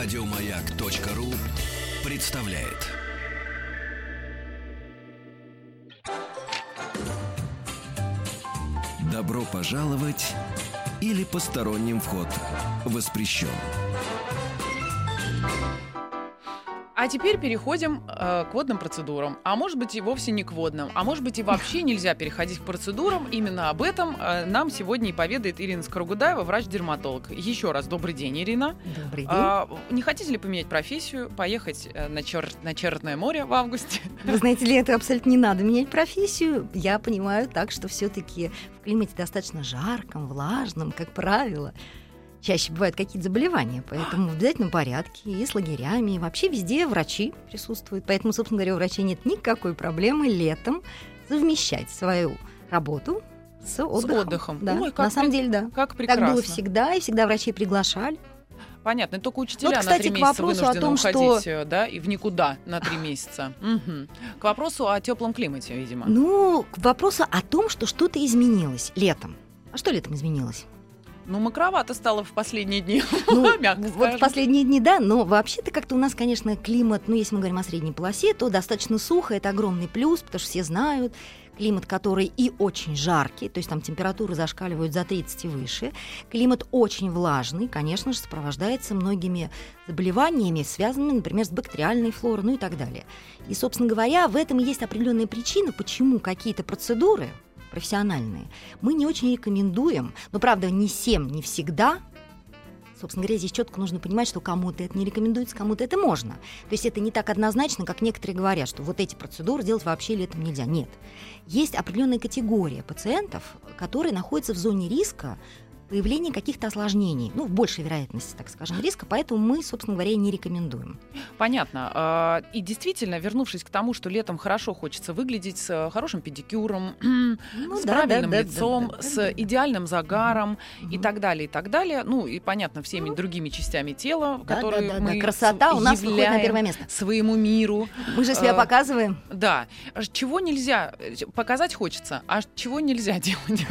Радиомаяк.ру представляет. Добро пожаловать или посторонним вход воспрещен. А теперь переходим э, к водным процедурам. А может быть и вовсе не к водным. А может быть и вообще нельзя переходить к процедурам. Именно об этом э, нам сегодня и поведает Ирина Скоругудаева, врач-дерматолог. Еще раз добрый день, Ирина. Добрый день. А, не хотите ли поменять профессию, поехать э, на, чер... на Черное море в августе? Вы знаете ли, это абсолютно не надо менять профессию. Я понимаю так, что все-таки в климате достаточно жарком, влажном, как правило, чаще бывают какие-то заболевания, поэтому в обязательном порядке и с лагерями, и вообще везде врачи присутствуют. Поэтому, собственно говоря, у врачей нет никакой проблемы летом совмещать свою работу с отдыхом. С отдыхом. Да, Ой, как на самом при- деле, да. Как прекрасно. Так было всегда, и всегда врачей приглашали. Понятно, и только учителя Вот, кстати, на три к месяца вопросу о вынуждены том, что- уходить, э, да, и в никуда на три месяца. Мгм. К вопросу о теплом климате, видимо. Ну, к вопросу о том, что что-то изменилось летом. А что летом изменилось? Ну, макровато стало в последние дни, Ну, мягко вот скажем. в последние дни, да, но вообще-то как-то у нас, конечно, климат, ну, если мы говорим о средней полосе, то достаточно сухо, это огромный плюс, потому что все знают, климат, который и очень жаркий, то есть там температуры зашкаливают за 30 и выше, климат очень влажный, конечно же, сопровождается многими заболеваниями, связанными, например, с бактериальной флорой, ну и так далее. И, собственно говоря, в этом есть определенная причина, почему какие-то процедуры профессиональные мы не очень рекомендуем, но, правда, не всем, не всегда, Собственно говоря, здесь четко нужно понимать, что кому-то это не рекомендуется, кому-то это можно. То есть это не так однозначно, как некоторые говорят, что вот эти процедуры делать вообще летом нельзя. Нет. Есть определенная категория пациентов, которые находятся в зоне риска появления каких-то осложнений, ну, в большей вероятности, так скажем, риска, поэтому мы, собственно говоря, и не рекомендуем. Понятно. А, И действительно, вернувшись к тому, что летом хорошо хочется выглядеть с хорошим педикюром, Ну с да, правильным да, да, лицом, да, да, с да, да. идеальным загаром и Мгм. так далее, и так далее. Ну, и понятно, всеми другими частями тела, Да, которые да, да, да. мы Красота у нас выходит на первое место. своему миру. Мы же себя Э, показываем. Да. А Чего нельзя? Показать хочется, а чего нельзя делать?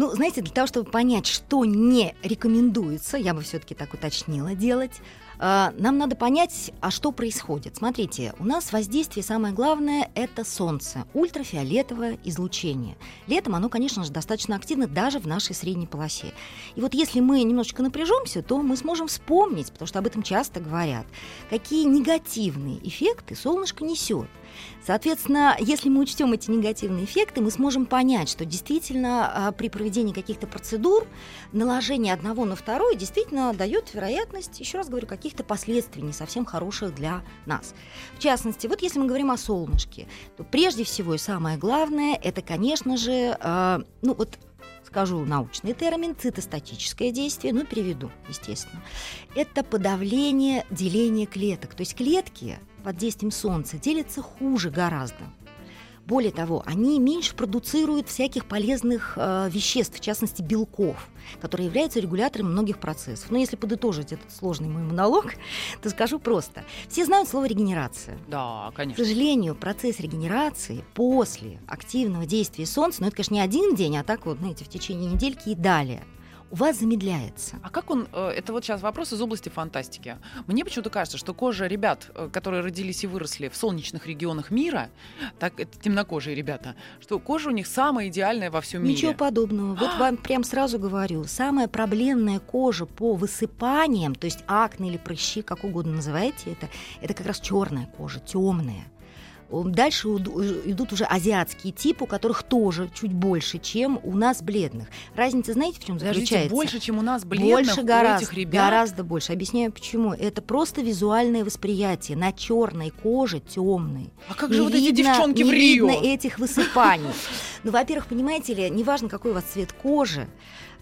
Ну, знаете, для того, чтобы понять, что не рекомендуется, я бы все-таки так уточнила делать, э, нам надо понять, а что происходит. Смотрите, у нас воздействие самое главное это солнце, ультрафиолетовое излучение. Летом оно, конечно же, достаточно активно даже в нашей средней полосе. И вот если мы немножечко напряжемся, то мы сможем вспомнить, потому что об этом часто говорят, какие негативные эффекты солнышко несет. Соответственно, если мы учтем эти негативные эффекты, мы сможем понять, что действительно а, при проведении каких-то процедур наложение одного на второе действительно дает вероятность, еще раз говорю, каких-то последствий не совсем хороших для нас. В частности, вот если мы говорим о солнышке, то прежде всего и самое главное, это, конечно же, а, ну вот скажу научный термин, цитостатическое действие, ну, переведу, естественно. Это подавление деления клеток. То есть клетки под действием солнца делятся хуже гораздо. Более того, они меньше продуцируют всяких полезных э, веществ, в частности белков, которые являются регуляторами многих процессов. Но если подытожить этот сложный мой монолог, то скажу просто. Все знают слово регенерация. Да, К конечно. сожалению, процесс регенерации после активного действия солнца, ну это, конечно, не один день, а так вот, знаете, в течение недельки и далее, у вас замедляется. А как он, э, это вот сейчас вопрос из области фантастики. Мне почему-то кажется, что кожа ребят, э, которые родились и выросли в солнечных регионах мира, так это темнокожие ребята, что кожа у них самая идеальная во всем Ничего мире. подобного. Вот вам прям сразу говорю, самая проблемная кожа по высыпаниям, то есть акне или прыщи, как угодно называйте это, это как раз черная кожа, темная. Дальше идут уже азиатские типы, у которых тоже чуть больше, чем у нас бледных. Разница, знаете, в чем Подождите, заключается? больше, чем у нас бледных, больше гораздо, этих ребят. гораздо больше. Объясняю почему. Это просто визуальное восприятие. На черной коже темной. А как Не же вот эти видно- девчонки не в Рио? видно этих высыпаний. Ну, во-первых, понимаете ли, неважно, какой у вас цвет кожи,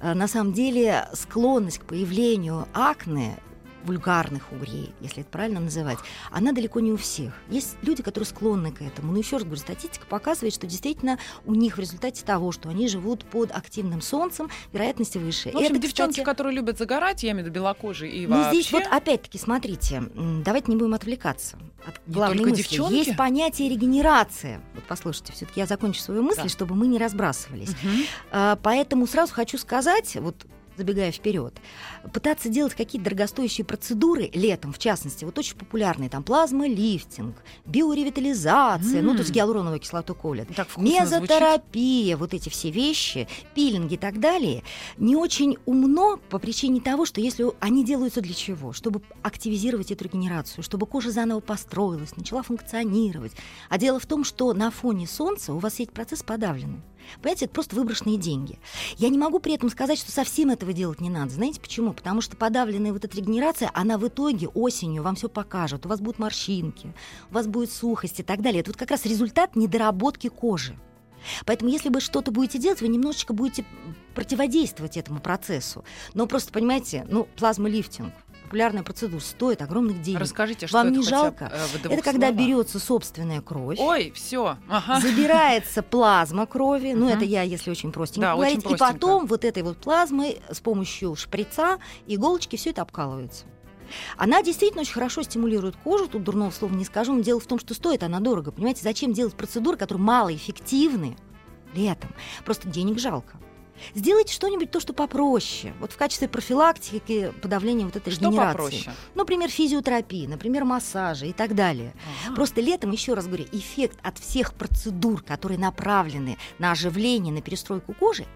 э, на самом деле склонность к появлению акне вульгарных угрей, если это правильно называть, она далеко не у всех. Есть люди, которые склонны к этому. Но еще раз говорю, статистика показывает, что действительно у них в результате того, что они живут под активным солнцем, вероятности выше. Ну, В общем, Это, девчонки, кстати, которые любят загорать, я имею в виду белокожие и ну, вообще... здесь вот опять-таки, смотрите, давайте не будем отвлекаться от Не главной мысли. девчонки? Есть понятие регенерация. Вот послушайте, все таки я закончу свою мысль, Да. чтобы мы не разбрасывались. Мгм. А, Поэтому сразу хочу сказать, вот забегая вперед, пытаться делать какие-то дорогостоящие процедуры летом, в частности, вот очень популярные, там плазмолифтинг, биоревитализация, mm. ну, то есть гиалуроновую кислоту колят, мезотерапия, звучит. вот эти все вещи, пилинги и так далее, не очень умно по причине того, что если они делаются для чего? Чтобы активизировать эту регенерацию, чтобы кожа заново построилась, начала функционировать. А дело в том, что на фоне солнца у вас все эти процессы подавлены. Понимаете, это просто выброшенные деньги. Я не могу при этом сказать, что совсем этого делать не надо. Знаете почему? Потому что подавленная вот эта регенерация, она в итоге осенью вам все покажет. У вас будут морщинки, у вас будет сухость и так далее. Это вот как раз результат недоработки кожи. Поэтому, если вы что-то будете делать, вы немножечко будете противодействовать этому процессу. Но просто, понимаете, ну, плазмолифтинг, популярная процедура, стоит огромных денег. Расскажите, что Вам это не жалко? Бы, э, это когда берется собственная кровь. Ой, все. Ага. Забирается плазма крови. Ну, это я, если очень простенько да, говорить. Очень простенько. И потом вот этой вот плазмой с помощью шприца, иголочки, все это обкалывается. Она действительно очень хорошо стимулирует кожу, тут дурного слова не скажу, но дело в том, что стоит она дорого. Понимаете, зачем делать процедуры, которые малоэффективны летом? Просто денег жалко. Сделайте что-нибудь то, что попроще. Вот в качестве профилактики подавления вот этой что регенерации. Попроще? Например, физиотерапии, например, массажи и так далее. Ага. Просто летом, еще раз говорю, эффект от всех процедур, которые направлены на оживление, на перестройку кожи,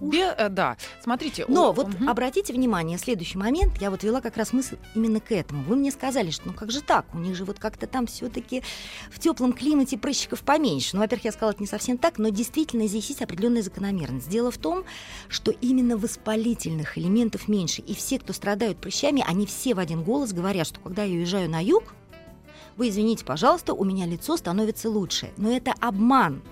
Бе, э, да, смотрите. Но о, вот угу. обратите внимание, следующий момент, я вот вела как раз мысль именно к этому. Вы мне сказали, что ну как же так, у них же вот как-то там все-таки в теплом климате прыщиков поменьше. Ну, во-первых, я сказала, это не совсем так, но действительно здесь есть определенная закономерность. Дело в том, что именно воспалительных элементов меньше, и все, кто страдают прыщами, они все в один голос говорят, что когда я уезжаю на юг, вы извините, пожалуйста, у меня лицо становится лучше. Но это обман.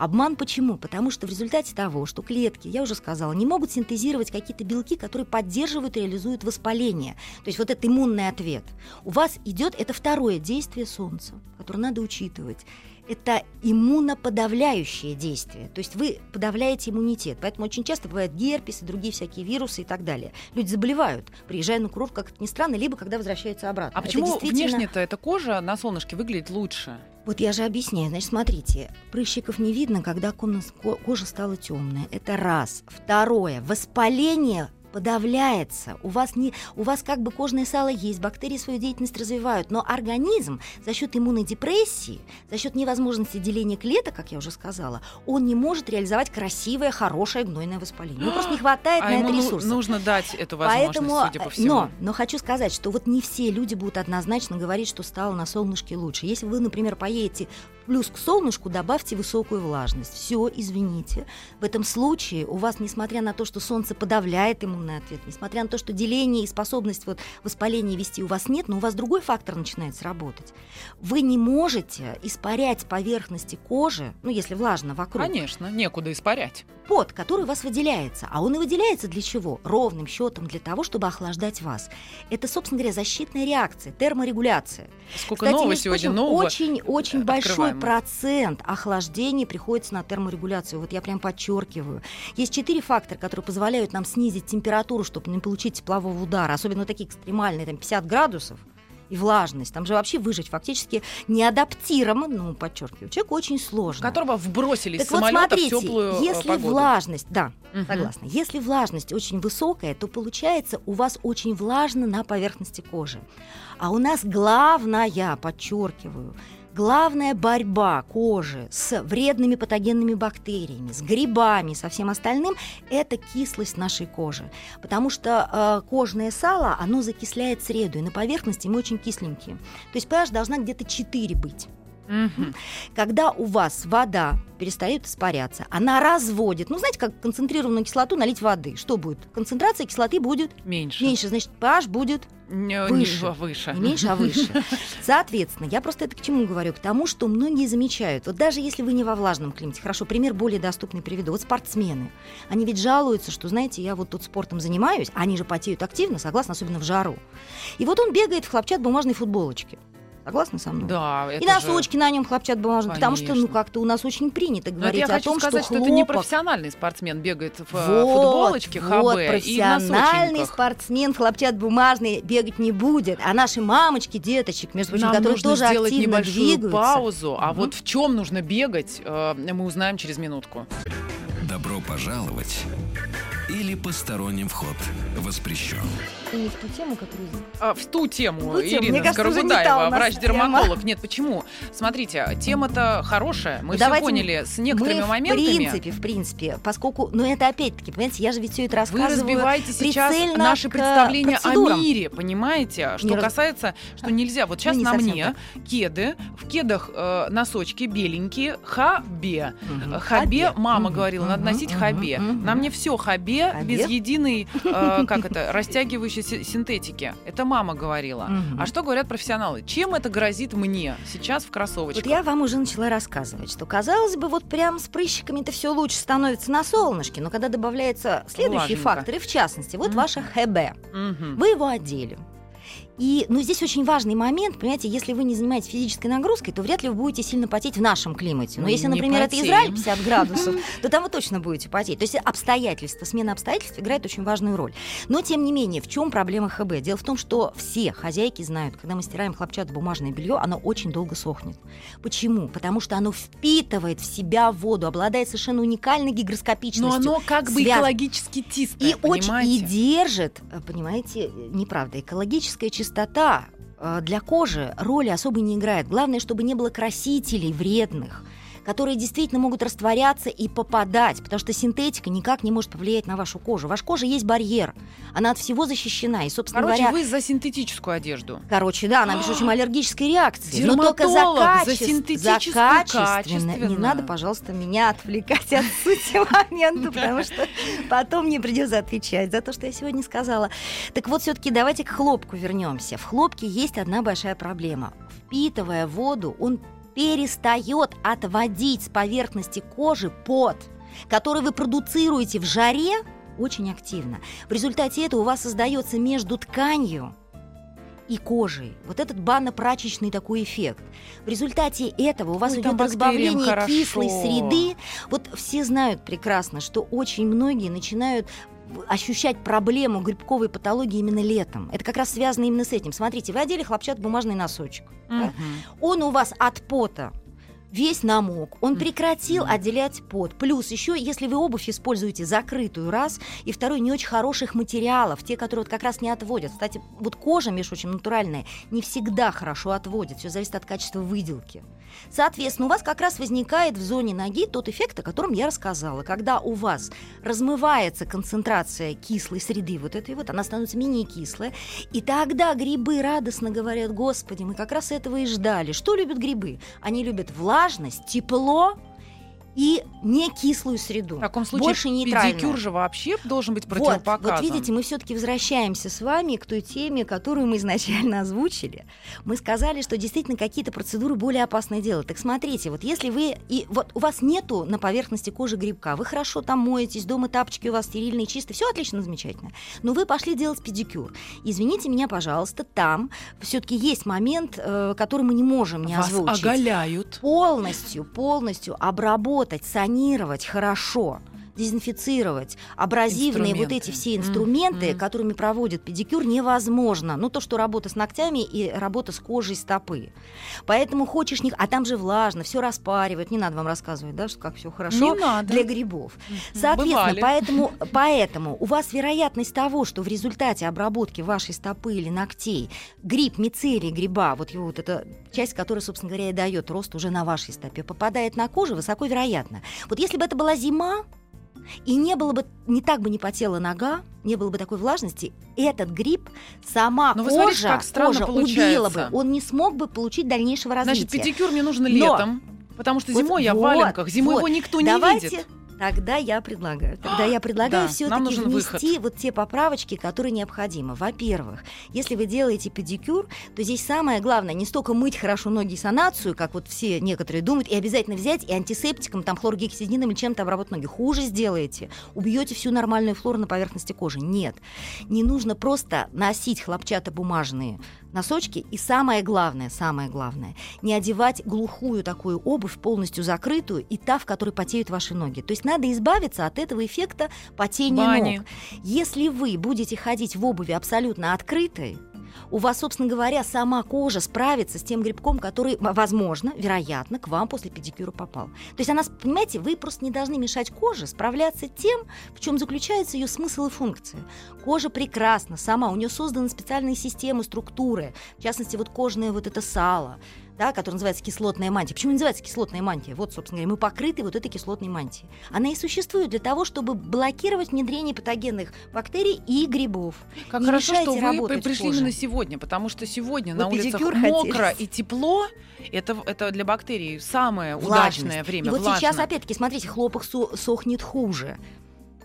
Обман почему? Потому что в результате того, что клетки, я уже сказала, не могут синтезировать какие-то белки, которые поддерживают и реализуют воспаление. То есть вот этот иммунный ответ. У вас идет это второе действие Солнца, которое надо учитывать это иммуноподавляющее действие. То есть вы подавляете иммунитет. Поэтому очень часто бывает герпес и другие всякие вирусы и так далее. Люди заболевают, приезжая на курорт, как это ни странно, либо когда возвращаются обратно. А почему действительно... внешне-то эта кожа на солнышке выглядит лучше? Вот я же объясняю. Значит, смотрите, прыщиков не видно, когда кожа стала темная. Это раз. Второе. Воспаление подавляется. У вас, не, у вас как бы кожное сало есть, бактерии свою деятельность развивают, но организм за счет иммунной депрессии, за счет невозможности деления клеток, как я уже сказала, он не может реализовать красивое, хорошее гнойное воспаление. Ну, просто не хватает а на это ресурсов. нужно дать эту возможность, Поэтому, судя по всему. Но, но хочу сказать, что вот не все люди будут однозначно говорить, что стало на солнышке лучше. Если вы, например, поедете Плюс к солнышку добавьте высокую влажность. Все, извините. В этом случае у вас, несмотря на то, что солнце подавляет иммунный ответ, несмотря на то, что деление и способность вот воспаления вести у вас нет, но у вас другой фактор начинает сработать. Вы не можете испарять поверхности кожи, ну, если влажно вокруг. Конечно, некуда испарять. Пот, который у вас выделяется. А он и выделяется для чего? Ровным счетом для того, чтобы охлаждать вас. Это, собственно говоря, защитная реакция, терморегуляция. Сколько Кстати, нового сегодня нового Очень-очень большой процент охлаждения приходится на терморегуляцию. Вот я прям подчеркиваю. Есть четыре фактора, которые позволяют нам снизить температуру, чтобы не получить теплового удара, особенно такие экстремальные, там 50 градусов и влажность. Там же вообще выжить фактически не адаптирован, ну, подчеркиваю, человек очень сложно. Которого вбросили так с вот смотрите, в теплую э, если погоду. влажность, да, угу. согласна, если влажность очень высокая, то получается у вас очень влажно на поверхности кожи. А у нас главная, подчеркиваю, Главная борьба кожи с вредными патогенными бактериями, с грибами, со всем остальным – это кислость нашей кожи. Потому что э, кожное сало, оно закисляет среду, и на поверхности мы очень кисленькие. То есть pH должна где-то 4 быть. Угу. Когда у вас вода перестает испаряться, она разводит. Ну, знаете, как концентрированную кислоту налить воды. Что будет? Концентрация кислоты будет меньше. Меньше, значит, pH будет не, выше. Не, выше. Не меньше, а выше. Соответственно, я просто это к чему говорю? К тому, что многие замечают, вот даже если вы не во влажном климате, хорошо, пример более доступный приведу. Вот спортсмены, они ведь жалуются, что, знаете, я вот тут спортом занимаюсь, они же потеют активно, согласно, особенно в жару. И вот он бегает в хлопчат-бумажной футболочке. Согласны со мной? Да. и носочки же... на нем хлопчат бумажные, потому что ну как-то у нас очень принято говорить о том, сказать, что, хлопок... что это не профессиональный спортсмен бегает в э, вот, футболочке, ХБ вот, профессиональный спортсмен хлопчат бумажный бегать не будет, а наши мамочки, деточек, между прочим, Нам которые нужно тоже сделать активно небольшую двигаются. паузу, а угу. вот в чем нужно бегать, э, мы узнаем через минутку. Добро пожаловать или посторонним вход воспрещен. И не в ту тему, которую... А, в ту тему, В ту тему. Ирина Скоробудаева, врач-дерматолог. Нет, почему? Смотрите, тема-то хорошая. Мы все Давайте поняли с некоторыми мы, моментами. В принципе, в принципе, поскольку, ну это опять-таки, понимаете, я же ведь все это Вы рассказываю. разбиваете сейчас наши представления о мире, понимаете? Что Не раз- касается, что нельзя. Вот сейчас не на мне кеды, в кедах э, носочки беленькие, хабе. Мгм. Хабе, мама Мгм, говорила, надо мгм, носить мгм, хабе. мгм. На мне все хабе, Хабе? без единой, э, как это, растягивающей си- синтетики. Это мама говорила. Мгм. А что говорят профессионалы? Чем это грозит мне сейчас в кроссовочках? Вот я вам уже начала рассказывать, что казалось бы, вот прям с прыщиками это все лучше становится на солнышке, но когда добавляется следующий Влажненько. фактор, и в частности, вот Мгм. ваше ХБ, Мгм. вы его одели. И, ну, здесь очень важный момент, понимаете, если вы не занимаетесь физической нагрузкой, то вряд ли вы будете сильно потеть в нашем климате. Но Мы если, не например, это потеем. Израиль 50 градусов, то там вы точно будете потеть. То есть обстоятельства, смена обстоятельств играет очень важную роль. Но, тем не менее, в чем проблема ХБ? Дело в том, что все хозяйки знают, когда мы стираем хлопчатобумажное белье, оно очень долго сохнет. Почему? Потому что оно впитывает в себя воду, обладает совершенно уникальной Но гигроскопичностью. оно как бы связано. экологически чистое, И очень и понимаете? держит, э, понимаете, э, неправда, экологическая чистота э, для кожи роли особо не играет. Главное, чтобы не было красителей вредных которые действительно могут растворяться и попадать, потому что синтетика никак не может повлиять на вашу кожу. Ваша кожа есть барьер, она от всего защищена. И, собственно Короче, говоря, вы за синтетическую одежду. Короче, да, она без очень аллергической реакции. Но только за, за качество, синтетическую качественно. Не надо, пожалуйста, меня отвлекать от сути момента, потому что потом мне придется отвечать за то, что я сегодня сказала. Так вот, все-таки давайте к хлопку вернемся. В хлопке есть одна большая проблема. Впитывая воду, он перестает отводить с поверхности кожи пот, который вы продуцируете в жаре очень активно. В результате этого у вас создается между тканью и кожей. Вот этот банно-прачечный такой эффект. В результате этого у вас Ой, идет разбавление хорошо. кислой среды. Вот все знают прекрасно, что очень многие начинают ощущать проблему грибковой патологии именно летом. Это как раз связано именно с этим. Смотрите, вы одели хлопчатобумажный носочек. Да? Мгм. Он у вас от пота весь намок, он прекратил отделять пот. Плюс еще, если вы обувь используете закрытую раз, и второй не очень хороших материалов, те, которые вот как раз не отводят. Кстати, вот кожа, между прочим, натуральная, не всегда хорошо отводит, все зависит от качества выделки. Соответственно, у вас как раз возникает в зоне ноги тот эффект, о котором я рассказала, когда у вас размывается концентрация кислой среды, вот этой вот, она становится менее кислая, и тогда грибы радостно говорят, господи, мы как раз этого и ждали. Что любят грибы? Они любят влажность, тепло и не кислую среду. В таком случае Больше нейтральная. педикюр же вообще должен быть Вот, противопоказан. вот видите, мы все-таки возвращаемся с вами к той теме, которую мы изначально озвучили. Мы сказали, что действительно какие-то процедуры более опасные делать. Так смотрите, вот если вы и вот у вас нету на поверхности кожи грибка, вы хорошо там моетесь, дома тапочки у вас стерильные, чистые, все отлично, замечательно. Но вы пошли делать педикюр. Извините меня, пожалуйста, там все-таки есть момент, э, который мы не можем не Вас озвучить оголяют. полностью, полностью обработать, санировать хорошо дезинфицировать абразивные вот эти все инструменты, Мгм. которыми проводят педикюр, невозможно. Ну, то, что работа с ногтями и работа с кожей стопы. Поэтому хочешь не... А там же влажно, все распаривают. Не надо вам рассказывать, да, что как все хорошо Не надо. для грибов. Соответственно, Бывали. поэтому, поэтому у вас вероятность того, что в результате обработки вашей стопы или ногтей гриб, мицелий гриба, вот его вот эта часть, которая, собственно говоря, и дает рост уже на вашей стопе, попадает на кожу, высоко вероятно. Вот если бы это была зима, и не было бы, не так бы не потела нога, не было бы такой влажности, этот гриб, сама Но кожа, смотрите, как кожа получается. убила бы, он не смог бы получить дальнейшего развития. Значит, педикюр мне нужно Но- летом, потому что Вот- зимой я в вот, валенках, зимой вот. его никто не Давайте, видит. Тогда я предлагаю. Тогда я предлагаю Да, все-таки внести вот те поправочки, которые необходимы. Во-первых, если вы делаете педикюр, то здесь самое главное не столько мыть хорошо ноги и санацию, как вот все некоторые думают, и обязательно взять и антисептиком, там хлоргексидином или чем-то обработать ноги. Хуже сделаете. Убьете всю нормальную флору на поверхности кожи. Нет. Не нужно просто носить хлопчатобумажные носочки. И самое главное, самое главное, не одевать глухую такую обувь, полностью закрытую, и та, в которой потеют ваши ноги. То есть надо избавиться от этого эффекта потения Бани. ног. Если вы будете ходить в обуви абсолютно открытой, у вас, собственно говоря, сама кожа справится с тем грибком, который, возможно, вероятно, к вам после педикюра попал. То есть она, понимаете, вы просто не должны мешать коже справляться тем, в чем заключается ее смысл и функция. Кожа прекрасна сама, у нее созданы специальные системы, структуры, в частности, вот кожное вот это сало, да, которая называется кислотная мантия. Почему называется кислотная мантия? Вот, собственно говоря, мы покрыты вот этой кислотной мантией. Она и существует для того, чтобы блокировать внедрение патогенных бактерий и грибов. Как Не хорошо, что вы пришли коже. именно сегодня, потому что сегодня Вы на улицах мокро хотели? и тепло. Это, это для бактерий самое Влажность. удачное время. И вот влажно. сейчас, опять-таки, смотрите, хлопок со- сохнет хуже.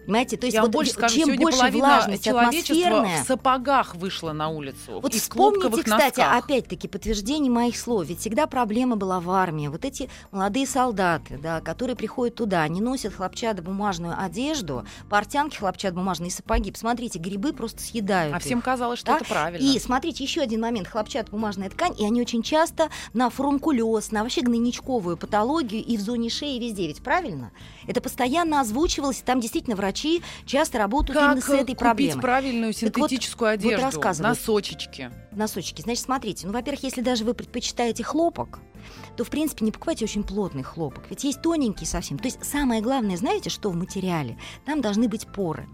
Понимаете, то есть Я вот больше скажу, чем больше влажность атмосферная, в сапогах вышла на улицу. Вот вспомните, кстати, опять-таки подтверждение моих слов. Ведь всегда проблема была в армии. Вот эти молодые солдаты, да, которые приходят туда, они носят хлопчатобумажную одежду, портянки хлопчатобумажные сапоги. Посмотрите, грибы просто съедают А их. всем казалось, что Да? это правильно. И смотрите, еще один момент. Хлопчатобумажная ткань, и они очень часто на фурункулез, на вообще гнойничковую патологию и в зоне шеи, везде. Ведь правильно? Это постоянно озвучивалось, и там действительно врачи часто работают как именно с этой купить проблемой. правильную Так вот- синтетическую вот одежду? рассказывают. Носочечки. носочки. Значит, смотрите, ну, во-первых, если даже вы предпочитаете хлопок, то, в принципе, не покупайте очень плотный хлопок. Ведь есть тоненький совсем. То есть самое главное, знаете, что в материале? Там должны быть поры.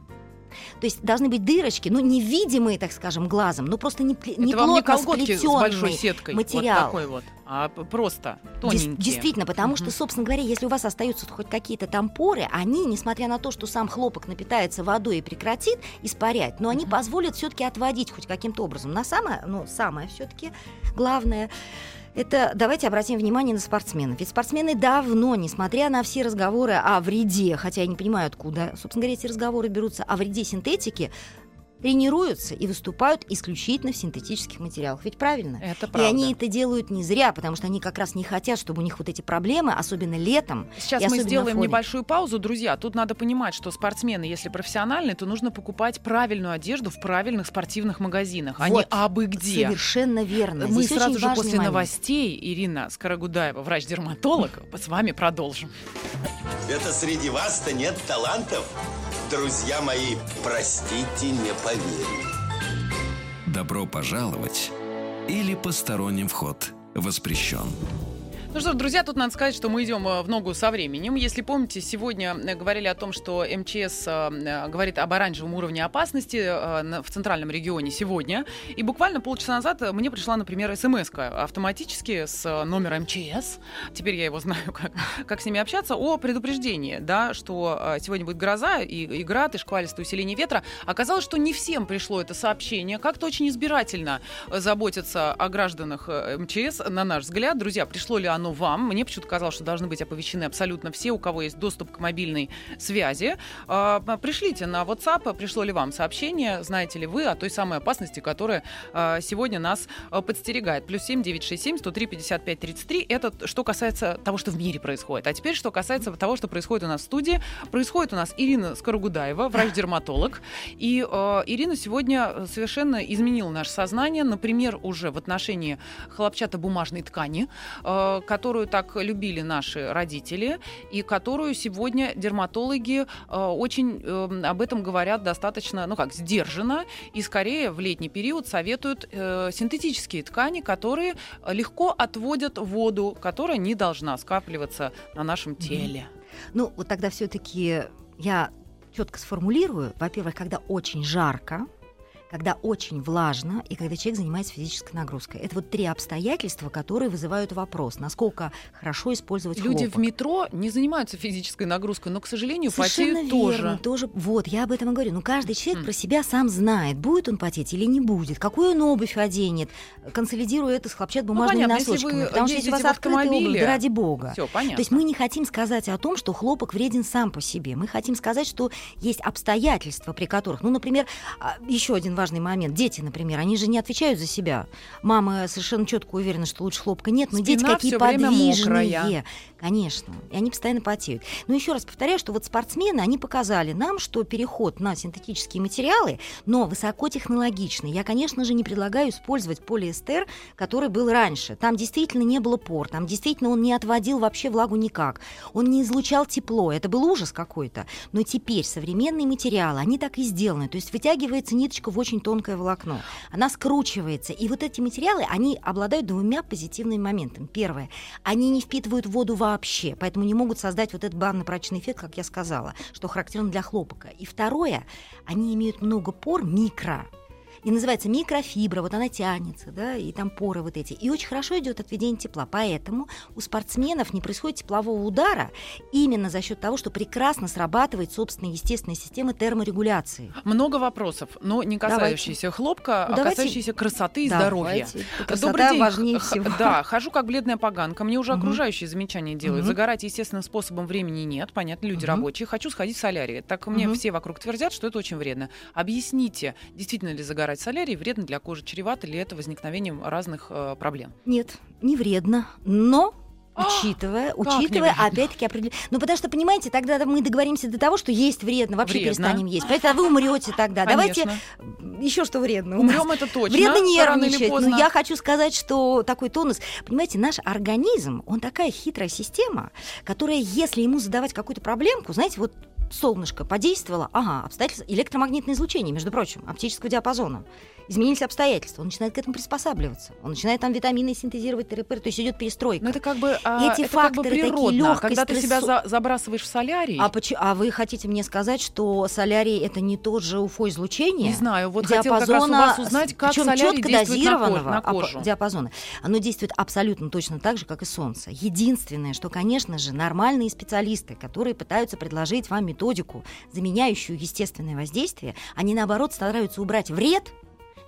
То есть должны быть дырочки, ну, невидимые, так скажем, глазом, но просто не, не это вам не плотно колготки с сплетённый большой сеткой. материал. Вот такой вот. А просто Дес- тоненькие. Действительно, потому что, собственно говоря, если у вас остаются хоть какие-то там поры, они, несмотря на то, что сам хлопок напитается водой и прекратит испарять, но они позволят все-таки отводить хоть каким-то образом. На самое, ну, самое все-таки главное. Это давайте обратим внимание на спортсменов. Ведь спортсмены давно, несмотря на все разговоры о вреде, хотя я не понимаю, откуда, собственно говоря, эти разговоры берутся, о вреде синтетики, тренируются и выступают исключительно в синтетических материалах. Ведь правильно? Это И правда. они это делают не зря, потому что они как раз не хотят, чтобы у них вот эти проблемы, особенно летом. Сейчас и мы сделаем фоне. небольшую паузу, друзья. Тут надо понимать, что спортсмены, если профессиональные, то нужно покупать правильную одежду в правильных спортивных магазинах, а не Вот. абы где. Совершенно верно. Мы Здесь сразу же после момент. новостей Ирина Скорогудаева, врач-дерматолог, с вами продолжим. Это среди вас-то нет талантов? Друзья мои, простите, не поверю. Добро пожаловать или посторонним вход воспрещен. Ну что ж, друзья, тут надо сказать, что мы идем э, в ногу со временем. Если помните, сегодня э, говорили о том, что МЧС э, говорит об оранжевом уровне опасности в центральном регионе сегодня. И буквально полчаса назад мне пришла, например, смс автоматически с номера МЧС. Теперь я его знаю, как, как с ними общаться. О предупреждении, да, что сегодня будет гроза и, и град, и шквалистое усиление ветра. Оказалось, что не всем пришло это сообщение. Как-то очень избирательно заботятся о гражданах МЧС, на наш взгляд. Друзья, пришло ли оно вам? Мне почему-то казалось, что должны быть оповещены абсолютно все, у кого есть доступ к мобильной связи. А, Пришлите на WhatsApp, пришло ли вам сообщение, знаете ли вы о той самой опасности, которая а, сегодня нас а, подстерегает. Плюс 7 967 103 55 33. Это что касается того, что в мире происходит. А теперь, что касается того, что происходит у нас в студии. Происходит у нас Ирина Скоругудаева, врач-дерматолог. И э, Ирина сегодня совершенно изменила наше сознание, например, уже в отношении хлопчатобумажной ткани, э, которую так любили наши родители, и которую сегодня дерматологи э, очень э, об этом говорят достаточно, ну как, сдержанно, и скорее в летний период советуют э, синтетические ткани, которые легко отводят воду, которая не должна скапливаться на нашем теле. Ну, вот тогда все-таки я четко сформулирую. Во-первых, когда очень жарко, когда очень влажно и когда человек занимается физической нагрузкой. Это вот три обстоятельства, которые вызывают вопрос, насколько хорошо использовать Люди хлопок. в метро не занимаются физической нагрузкой, но, к сожалению, Совершенно потеют верно, тоже. тоже. Вот, я об этом и говорю. Ну, каждый человек М. про себя сам знает, будет он потеть или не будет, какую он обувь оденет, консолидируя это с хлопчатобумажными Ну, понятно, если носочками. вы потому что если у вас открытая обувь, да ради бога. Все, понятно. То есть мы не хотим сказать о том, что хлопок вреден сам по себе. Мы хотим сказать, что есть обстоятельства, при которых, ну, например, еще один важный момент. Дети, например, они же не отвечают за себя. Мама совершенно четко уверена, что лучше хлопка нет, но дети Спина какие всё время подвижные. Конечно, и они постоянно потеют. Но еще раз повторяю, что вот спортсмены, они показали нам, что переход на синтетические материалы, но высокотехнологичный. Я, конечно же, не предлагаю использовать полиэстер, который был раньше. Там действительно не было пор, там действительно он не отводил вообще влагу никак. Он не излучал тепло, это был ужас какой-то. Но теперь современные материалы, они так и сделаны. То есть вытягивается ниточка в очень очень тонкое волокно. Она скручивается. И вот эти материалы, они обладают двумя позитивными моментами. Первое, они не впитывают воду вообще, поэтому не могут создать вот этот банно-прачечный эффект, как я сказала, что характерно для хлопка. И второе, они имеют много пор микро, и называется микрофибра, вот она тянется, да, и там поры вот эти. И очень хорошо идет отведение тепла. Поэтому у спортсменов не происходит теплового удара именно за счет того, что прекрасно срабатывает собственная естественная система терморегуляции. Много вопросов, но не касающиеся давайте. хлопка, ну, а давайте. касающиеся красоты и здоровья. Красота Добрый день. важнее всего. Да, хожу как бледная поганка. Мне уже угу. окружающие замечания делают. Угу. Загорать естественным способом времени нет. Понятно, люди угу. рабочие. Хочу сходить в солярий. Так мне угу. все вокруг твердят, что это очень вредно. Объясните, действительно ли загорать солярий вредно для кожи? Чревато ли это возникновением разных э, проблем? Нет, не вредно. Но Учитывая, учитывая, опять-таки определенно. Ну, потому что, понимаете, тогда мы договоримся до того, что есть вредно, вообще вредно. перестанем есть. Поэтому вы умрете тогда. Конечно. Давайте еще что вредно. Умрем это точно. Вредно нервничать. Но ну, я хочу сказать, что такой тонус. Понимаете, наш организм, он такая хитрая система, которая, если ему задавать какую-то проблемку, знаете, вот солнышко подействовало, ага, обстоятельства, электромагнитное излучение, между прочим, оптического диапазона изменились обстоятельства, он начинает к этому приспосабливаться, он начинает там витамины синтезировать, ТРП, то есть идет перестройка. Но это как бы а, эти это факторы как бы природно, такие легкость, когда ты себя за, забрасываешь в солярий. А, поч- а вы хотите мне сказать, что солярий это не тот же УФО излучение? Не знаю, вот хотел как раз у вас узнать, как солярий четко дозированного на кожу. На диапазона. Оно действует абсолютно точно так же, как и солнце. Единственное, что, конечно же, нормальные специалисты, которые пытаются предложить вам методику, заменяющую естественное воздействие, они наоборот стараются убрать вред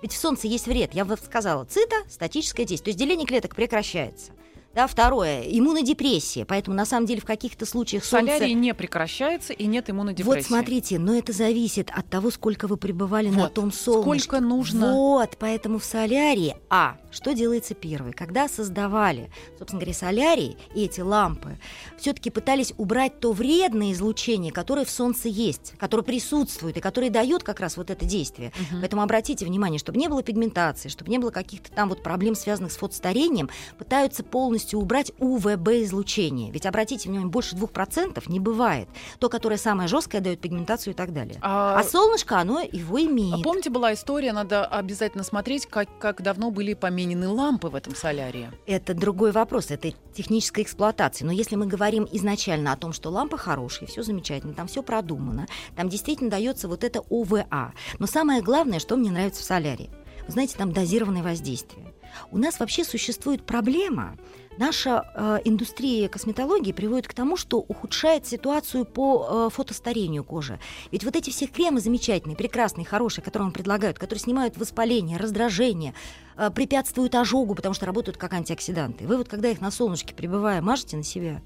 ведь в Солнце есть вред. Я вот сказала, цита, статическое действие. То есть деление клеток прекращается. Да, второе, иммунодепрессия. Поэтому, на самом деле, в каких-то случаях солнце... Солярий не прекращается и нет иммунодепрессии. Вот смотрите, но это зависит от того, сколько вы пребывали вот. на том солнышке. Сколько нужно. Вот, поэтому в солярии... А, что делается первое? Когда создавали, собственно говоря, солярий и эти лампы, все таки пытались убрать то вредное излучение, которое в солнце есть, которое присутствует и которое дает как раз вот это действие. Угу. Поэтому обратите внимание, чтобы не было пигментации, чтобы не было каких-то там вот проблем, связанных с фотостарением, пытаются полностью полностью убрать УВБ-излучение. Ведь обратите внимание, больше 2% не бывает. То, которое самое жесткое, дает пигментацию и так далее. А, а солнышко, оно его имеет. Помните, была история, надо обязательно смотреть, как, как давно были поменены лампы в этом солярии. Это другой вопрос, это техническая эксплуатация. Но если мы говорим изначально о том, что лампа хорошая, все замечательно, там все продумано, там действительно дается вот это ОВА. Но самое главное, что мне нравится в солярии, знаете, там дозированное воздействие. У нас вообще существует проблема, Наша э, индустрия косметологии приводит к тому, что ухудшает ситуацию по э, фотостарению кожи. Ведь вот эти все кремы замечательные, прекрасные, хорошие, которые вам предлагают, которые снимают воспаление, раздражение, э, препятствуют ожогу, потому что работают как антиоксиданты. Вы вот когда их на солнышке прибывая, мажете на себя,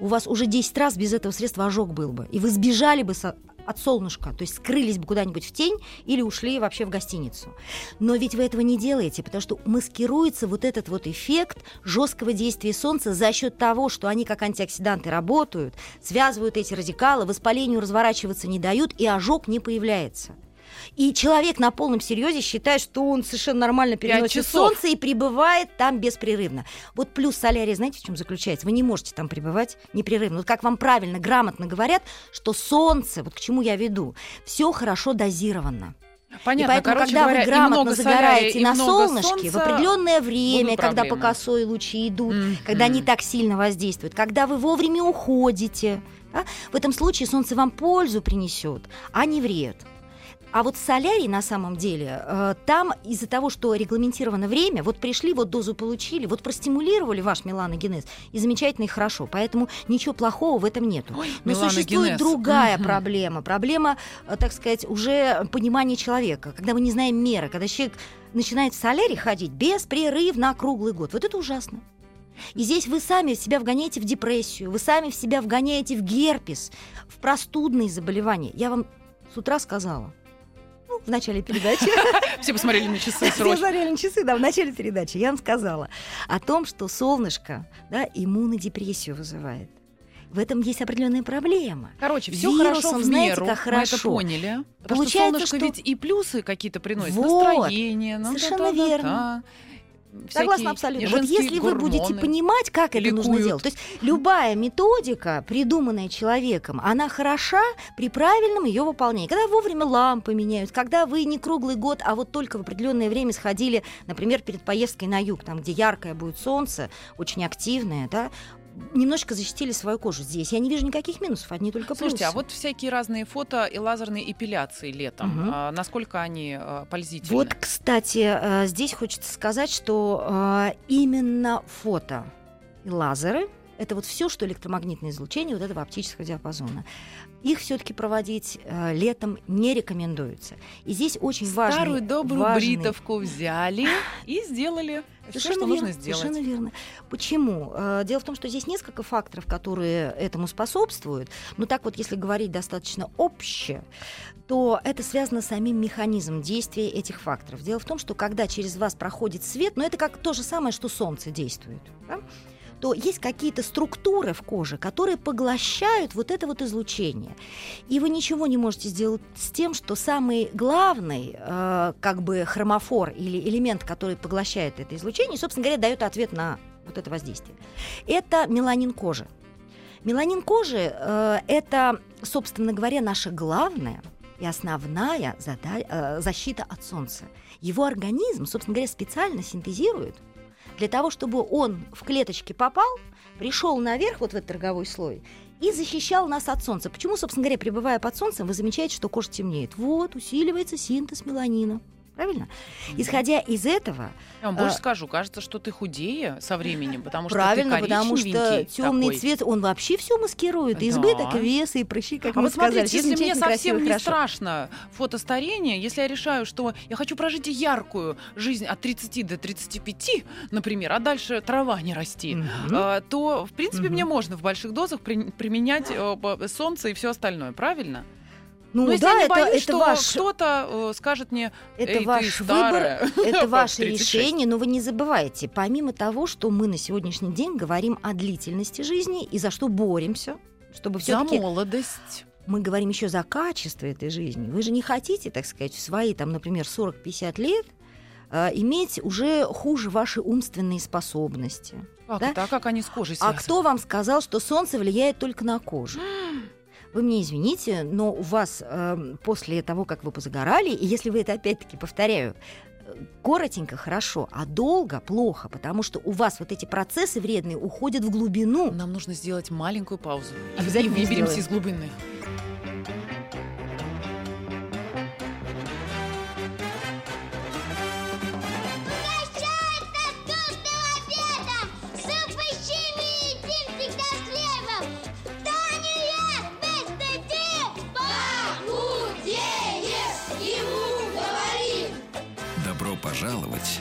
у вас уже 10 раз без этого средства ожог был бы, и вы сбежали бы со от солнышка, то есть скрылись бы куда-нибудь в тень или ушли вообще в гостиницу. Но ведь вы этого не делаете, потому что маскируется вот этот вот эффект жесткого действия солнца за счет того, что они как антиоксиданты работают, связывают эти радикалы, воспалению разворачиваться не дают, и ожог не появляется. И человек на полном серьезе считает, что он совершенно нормально переносит солнце и пребывает там беспрерывно. Вот плюс солярия, знаете, в чем заключается? Вы не можете там пребывать непрерывно. Вот как вам правильно, грамотно говорят, что солнце, вот к чему я веду, все хорошо дозировано. Понятно. И поэтому, Короче когда говоря, вы грамотно загораете на солнышке, в определенное время, когда по косой лучи идут, mm-hmm. когда они так сильно воздействуют, когда вы вовремя уходите, да, в этом случае солнце вам пользу принесет, а не вред. А вот солярий на самом деле, э, там из-за того, что регламентировано время, вот пришли, вот дозу получили, вот простимулировали ваш меланогенез, и замечательно и хорошо. Поэтому ничего плохого в этом нету. Ой, Но существует другая угу. проблема. Проблема, э, так сказать, уже понимания человека. Когда мы не знаем меры, когда человек начинает в солярий ходить беспрерывно круглый год. Вот это ужасно. И здесь вы сами себя вгоняете в депрессию, вы сами в себя вгоняете в герпес, в простудные заболевания. Я вам с утра сказала – в начале передачи. Все посмотрели на часы Все посмотрели на часы, да, в начале передачи. Я вам сказала о том, что солнышко, да, иммунодепрессию вызывает. В этом есть определенная проблема. Короче, все хорошо в знаете, меру, как хорошо. мы это поняли. Получается, что солнышко что... ведь и плюсы какие-то приносит, вот, настроение. Ну, совершенно да, да, верно. Согласна абсолютно. Вот если вы будете гормоны понимать, как это нужно ликуют. делать, то есть любая методика, придуманная человеком, она хороша при правильном ее выполнении. Когда вовремя лампы меняют, когда вы не круглый год, а вот только в определенное время сходили, например, перед поездкой на юг, там, где яркое будет солнце, очень активное, да, немножечко защитили свою кожу здесь. Я не вижу никаких минусов, одни только плюсы. Слушайте, а вот всякие разные фото и лазерные эпиляции летом, Мгм. а, насколько они а, пользительны? Вот, кстати, э, здесь хочется сказать, что э, именно фото и лазеры это вот все, что электромагнитное излучение вот этого оптического диапазона. Их все-таки проводить э, летом не рекомендуется. И здесь очень важный, Старую добрую важный- бритовку взяли и сделали все, Совершенно что верно, нужно сделать. Совершенно верно. Почему? Э, Дело в том, что здесь несколько факторов, которые этому способствуют. Но так вот, если говорить достаточно обще, то это связано с самим механизмом действия этих факторов. Дело в том, что когда через вас проходит свет, но это как то же самое, что солнце действует, да, то есть какие-то структуры в коже, которые поглощают вот это вот излучение. И вы ничего не можете сделать с тем, что самый главный, э, как бы хромофор или элемент, который поглощает это излучение, собственно говоря, дает ответ на вот это воздействие. Это меланин кожи. Меланин кожи э, это, собственно говоря, наша главная и основная зада- э, защита от солнца. Его организм, собственно говоря, специально синтезирует для того, чтобы он в клеточке попал, пришел наверх вот в этот роговой слой и защищал нас от солнца. Почему, собственно говоря, пребывая под солнцем, вы замечаете, что кожа темнеет? Вот, усиливается синтез меланина. Правильно? Исходя из этого, Я вам больше А- скажу, кажется, что ты худее со временем, потому что правильно, ты потому что темный такой. цвет, он вообще все маскирует. Да. избыток веса, и прыщи, как а мы вот сказали. смотрите, если мне совсем не хорошо. страшно фотостарение, если я решаю, что я хочу прожить яркую жизнь от 30 до 35, например, а дальше трава не расти, Мгм. э, то, в принципе, Мгм. мне можно в больших дозах при- применять э, солнце и все остальное, правильно? Ну, Но если да, я не это, боюсь, это что ваш, кто-то э, скажет мне, это «Эй, ты ваш выбор, это ваше 36». решение, но вы не забывайте, помимо того, что мы на сегодняшний день говорим о длительности жизни и за что боремся, чтобы за все-таки молодость. мы говорим еще за качество этой жизни. Вы же не хотите, так сказать, в свои, там, например, 40-50 лет э, иметь уже хуже ваши умственные способности. Как Да? это? А как они с кожей А связаны? кто вам сказал, что солнце влияет только на кожу? Вы мне извините, но у вас эм, после того, как вы позагорали, и если вы это опять-таки повторяю, э, коротенько хорошо, а долго плохо, потому что у вас вот эти процессы вредные уходят в глубину. Нам нужно сделать маленькую паузу. И Обязательно мы беремся сделаем. из глубины. Пожаловать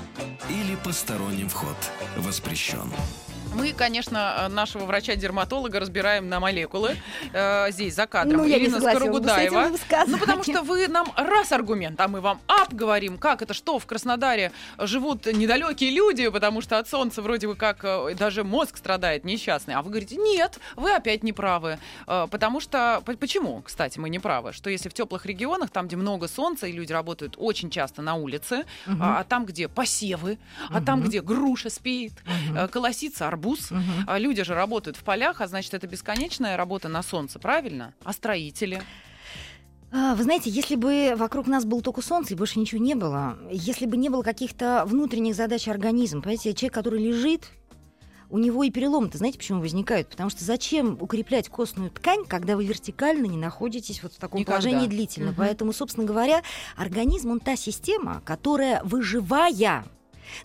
или посторонним вход воспрещен. Мы, конечно, нашего врача-дерматолога разбираем на молекулы. Э, здесь за кадром Ну, я Ирина Скорогудаева. Ну, потому что вы нам раз аргумент, а мы вам ап говорим, как это, что в Краснодаре живут недалекие люди, потому что от солнца вроде бы как э, даже мозг страдает несчастный. А вы говорите, нет, вы опять не правы. Э, Потому что, по- почему, кстати, мы не правы? Что если в теплых регионах, там, где много солнца, и люди работают очень часто на улице, Мгм. а, а там, где посевы, а там, где груша спеет, Мгм. э, колосится арбуз, Мгм. а люди же работают в полях, а значит, это бесконечная работа на солнце, правильно? А строители? А, Вы знаете, если бы вокруг нас было только солнце и больше ничего не было, если бы не было каких-то внутренних задач организма, понимаете, человек, который лежит, у него и переломы-то, знаете, почему возникают? Потому что зачем укреплять костную ткань, когда вы вертикально не находитесь вот в таком Никогда. положении длительно? Мгм. Поэтому, собственно говоря, организм, он та система, которая, выживая,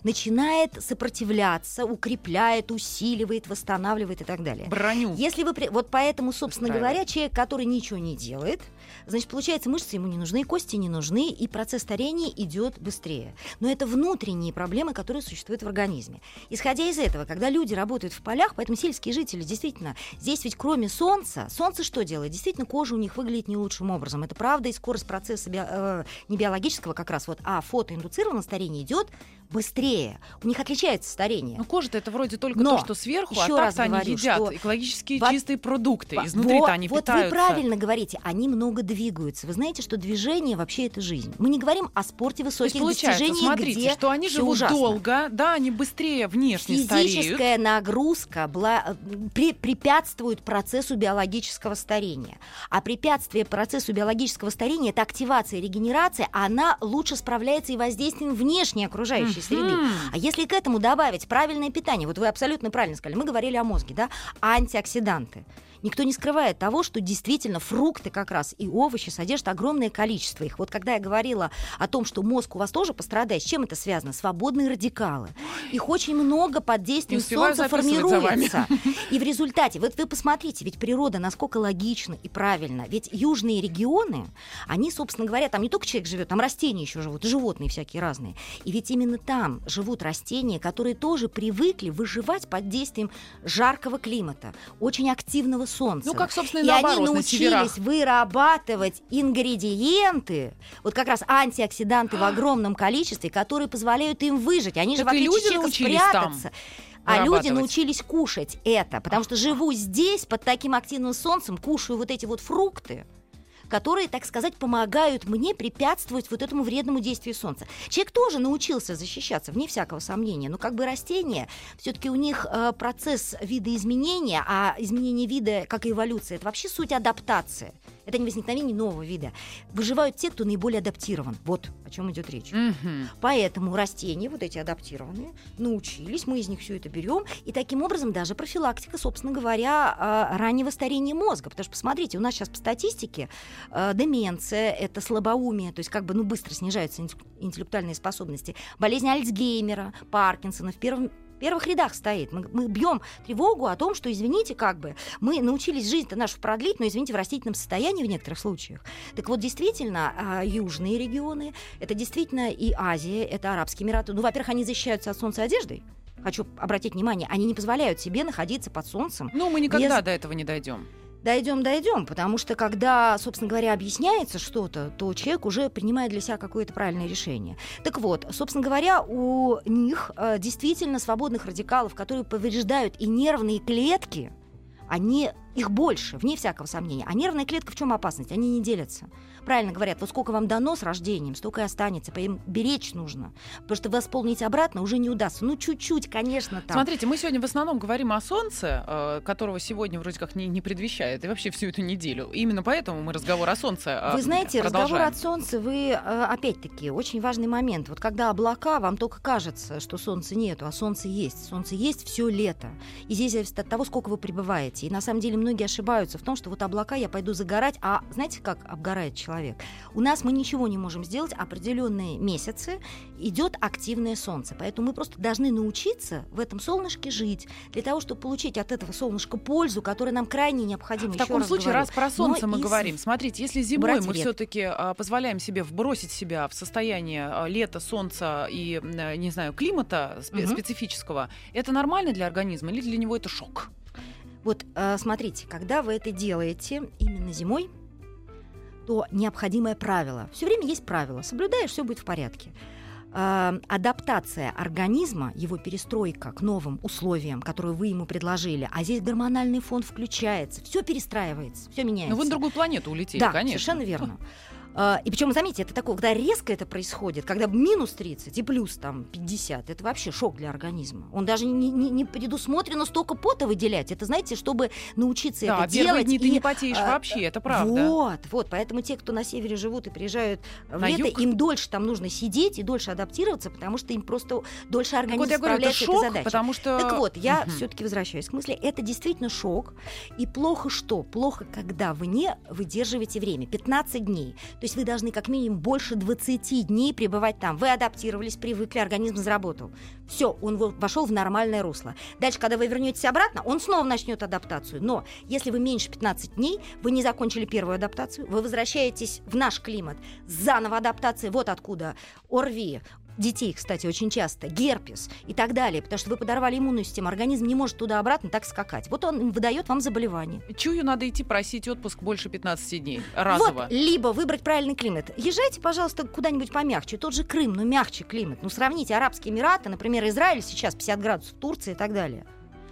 начинает сопротивляться, укрепляет, усиливает, восстанавливает и так далее. Броню. Если вы... Вот поэтому, собственно Устраивает. говоря, человек, который ничего не делает, значит, получается, мышцы ему не нужны, кости не нужны, и процесс старения идет быстрее. Но это внутренние проблемы, которые существуют в организме. Исходя из этого, когда люди работают в полях, поэтому сельские жители, действительно, здесь ведь кроме солнца, солнце что делает? Действительно, кожа у них выглядит не лучшим образом. Это правда, и скорость процесса био- э, не биологического как раз, вот, а фотоиндуцированного старения идет быстрее. У них отличается старение. Ну, кожа-то это вроде только Но, то, что сверху, а ещё раз они говорю, едят что экологически во- чистые продукты. Изнутри-то вот, они вот питаются. вы правильно говорите, они много много двигаются. Вы знаете, что движение вообще это жизнь. Мы не говорим о спорте То есть высоких достижений, смотрите, где что они живут ужасно. долго, да, они быстрее внешне стареют. Физическая нагрузка бла- при- препятствует процессу биологического старения. А препятствие процессу биологического старения это активация и регенерация, она лучше справляется и воздействием внешней окружающей среды. Мгм. А если к этому добавить правильное питание, вот вы абсолютно правильно сказали, мы говорили о мозге, да, антиоксиданты. Никто не скрывает того, что действительно фрукты как раз и овощи содержат огромное количество их. Вот когда я говорила о том, что мозг у вас тоже пострадает, с чем это связано? Свободные радикалы. Их очень много под действием солнца формируется. И в результате, вот вы посмотрите, ведь природа насколько логична и правильно. Ведь южные регионы, они, собственно говоря, там не только человек живет, там растения еще живут, животные всякие разные. И ведь именно там живут растения, которые тоже привыкли выживать под действием жаркого климата, очень активного солнца. Ну, как, собственно, и и наоборот, они на научились северах. вырабатывать ингредиенты, вот как раз антиоксиданты в огромном количестве, которые позволяют им выжить. Они же, Так в и отличие люди человека, научились там спрятаться. А люди научились кушать это, потому что живу здесь, под таким активным солнцем, кушаю вот эти вот фрукты, которые, так сказать, помогают мне препятствовать вот этому вредному действию солнца. Человек тоже научился защищаться, вне всякого сомнения, но как бы растения, все-таки у них э, процесс видоизменения, а изменение вида, как и эволюция, это вообще суть адаптации. Это не возникновение нового вида. Выживают те, кто наиболее адаптирован. Вот о чем идет речь. Мгм. Поэтому растения, вот эти адаптированные, научились, мы из них все это берем, и таким образом даже профилактика, собственно говоря, а, раннего старения мозга. Потому что, посмотрите, у нас сейчас по статистике а, деменция, это слабоумие, то есть как бы ну, быстро снижаются интеллек- интеллектуальные способности, болезнь Альцгеймера, Паркинсона в первом первых рядах стоит. Мы, мы бьем тревогу о том, что, извините, как бы, мы научились жизнь-то нашу продлить, но, извините, в растительном состоянии в некоторых случаях. Так вот, действительно, а, южные регионы, это действительно и Азия, это Арабские Эмираты. Ну, во-первых, они защищаются от солнца одеждой. Хочу обратить внимание, они не позволяют себе находиться под солнцем. Ну, мы никогда Без- до этого не дойдем. Дойдем, дойдем, потому что когда, собственно говоря, объясняется что-то, то человек уже принимает для себя какое-то правильное решение. Так вот, собственно говоря, у них э, действительно свободных радикалов, которые повреждают и нервные клетки, они их больше, вне всякого сомнения. А нервная клетка в чем опасность? Они не делятся. Правильно говорят, вот сколько вам дано с рождением, столько и останется. Им беречь нужно. Потому что восполнить обратно уже не удастся. Ну, чуть-чуть, конечно, там. Смотрите, мы сегодня в основном говорим о солнце, э, которого сегодня вроде как не, не предвещает, и вообще всю эту неделю. Именно поэтому мы разговор о солнце э, Вы знаете, разговор продолжаем. от солнца, вы, э, опять-таки, очень важный момент. Вот когда облака, вам только кажется, что солнца нету, а солнце есть. Солнце есть все лето. И здесь зависит от того, сколько вы пребываете. И на самом деле многие ошибаются в том, что вот облака, я пойду загорать, а знаете, как обгорает человек? У нас мы ничего не можем сделать, определенные месяцы идет активное солнце. Поэтому мы просто должны научиться в этом солнышке жить, для того, чтобы получить от этого солнышка пользу, которая нам крайне необходима. В таком раз случае, говорю. раз про солнце Но мы и говорим, смотрите, если зимой мы все-таки позволяем себе вбросить себя в состояние а, лета, солнца и, м, не знаю, климата специфического, это нормально для организма или для него это шок? Вот э, смотрите, когда вы это делаете именно зимой, то необходимое правило. Все время есть правило. Соблюдаешь, все будет в порядке. Э, адаптация организма, его перестройка к новым условиям, которые вы ему предложили, а здесь гормональный фон включается, все перестраивается, все меняется. Ну, вы на другую планету улетели, Да, конечно. совершенно верно. А, И причем, заметьте, это такое, когда резко это происходит, когда минус 30 и плюс там 50, это вообще шок для организма. Он даже не, не, не предусмотрено столько пота выделять. Это, знаете, чтобы научиться Да, это делать. дни ты и, не потеешь а, вообще, это правда. Вот, вот. Поэтому те, кто на севере живут и приезжают в На лето, юг? им дольше там нужно сидеть и дольше адаптироваться, потому что им просто дольше Так организм вот я говорю, это справляется с этой шок, задачей. потому что... Так вот, я Мгм. все-таки возвращаюсь к мысли. Это действительно шок. И плохо что? Плохо, когда вы не выдерживаете время. 15 дней. То есть вы должны как минимум больше 20 дней пребывать там. Вы адаптировались, привыкли, организм заработал. Все, он во- вошел в нормальное русло. Дальше, когда вы вернетесь обратно, он снова начнет адаптацию. Но если вы меньше 15 дней, вы не закончили первую адаптацию, вы возвращаетесь в наш климат. Заново адаптация. Вот откуда ОРВИ, детей, кстати, очень часто, герпес и так далее, потому что вы подорвали иммунную систему, организм не может туда-обратно так скакать. Вот он выдает вам заболевание. Чую, надо идти просить отпуск больше 15 дней. Разово. Вот, либо выбрать правильный климат. Езжайте, пожалуйста, куда-нибудь помягче. Тот же Крым, но мягче климат. Ну, сравните Арабские Эмираты, например, Израиль сейчас 50 градусов, Турция и так далее.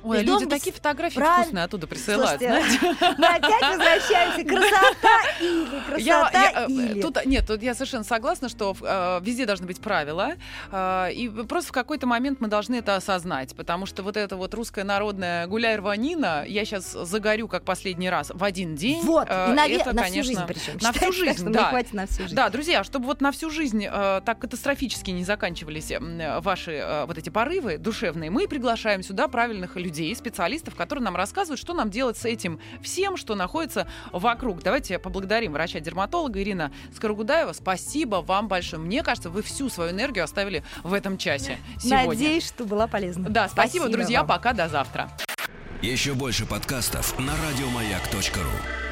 Ой, есть люди быть такие фотографии правильно. вкусные оттуда присылают, Слушайте. Мы опять возвращаемся. Красота или Я- красота я, э, или. Тут, нет, тут я совершенно согласна, что э, везде должны быть правила, э, и просто в какой-то момент мы должны это осознать, потому что вот это вот русская народная гуляй рванина, я сейчас загорю как последний раз в один день. Вот, э, и на, это, на всю конечно, жизнь причем. на всю жизнь, что да. хватит на всю жизнь. Да, друзья, чтобы вот на всю жизнь э, так катастрофически не заканчивались э, ваши э, вот эти порывы душевные, мы приглашаем сюда правильных людей, специалистов, которые нам рассказывают, что нам делать с этим всем, что находится вокруг. Давайте поблагодарим врача-дерматолога Ирина Скорогудаева. Спасибо вам большое. Мне кажется, вы всю свою энергию оставили в этом часе сегодня. Надеюсь, что была полезна. Да, спасибо, друзья. вам. Пока, до завтра. Еще больше подкастов на радиомаяк.ру.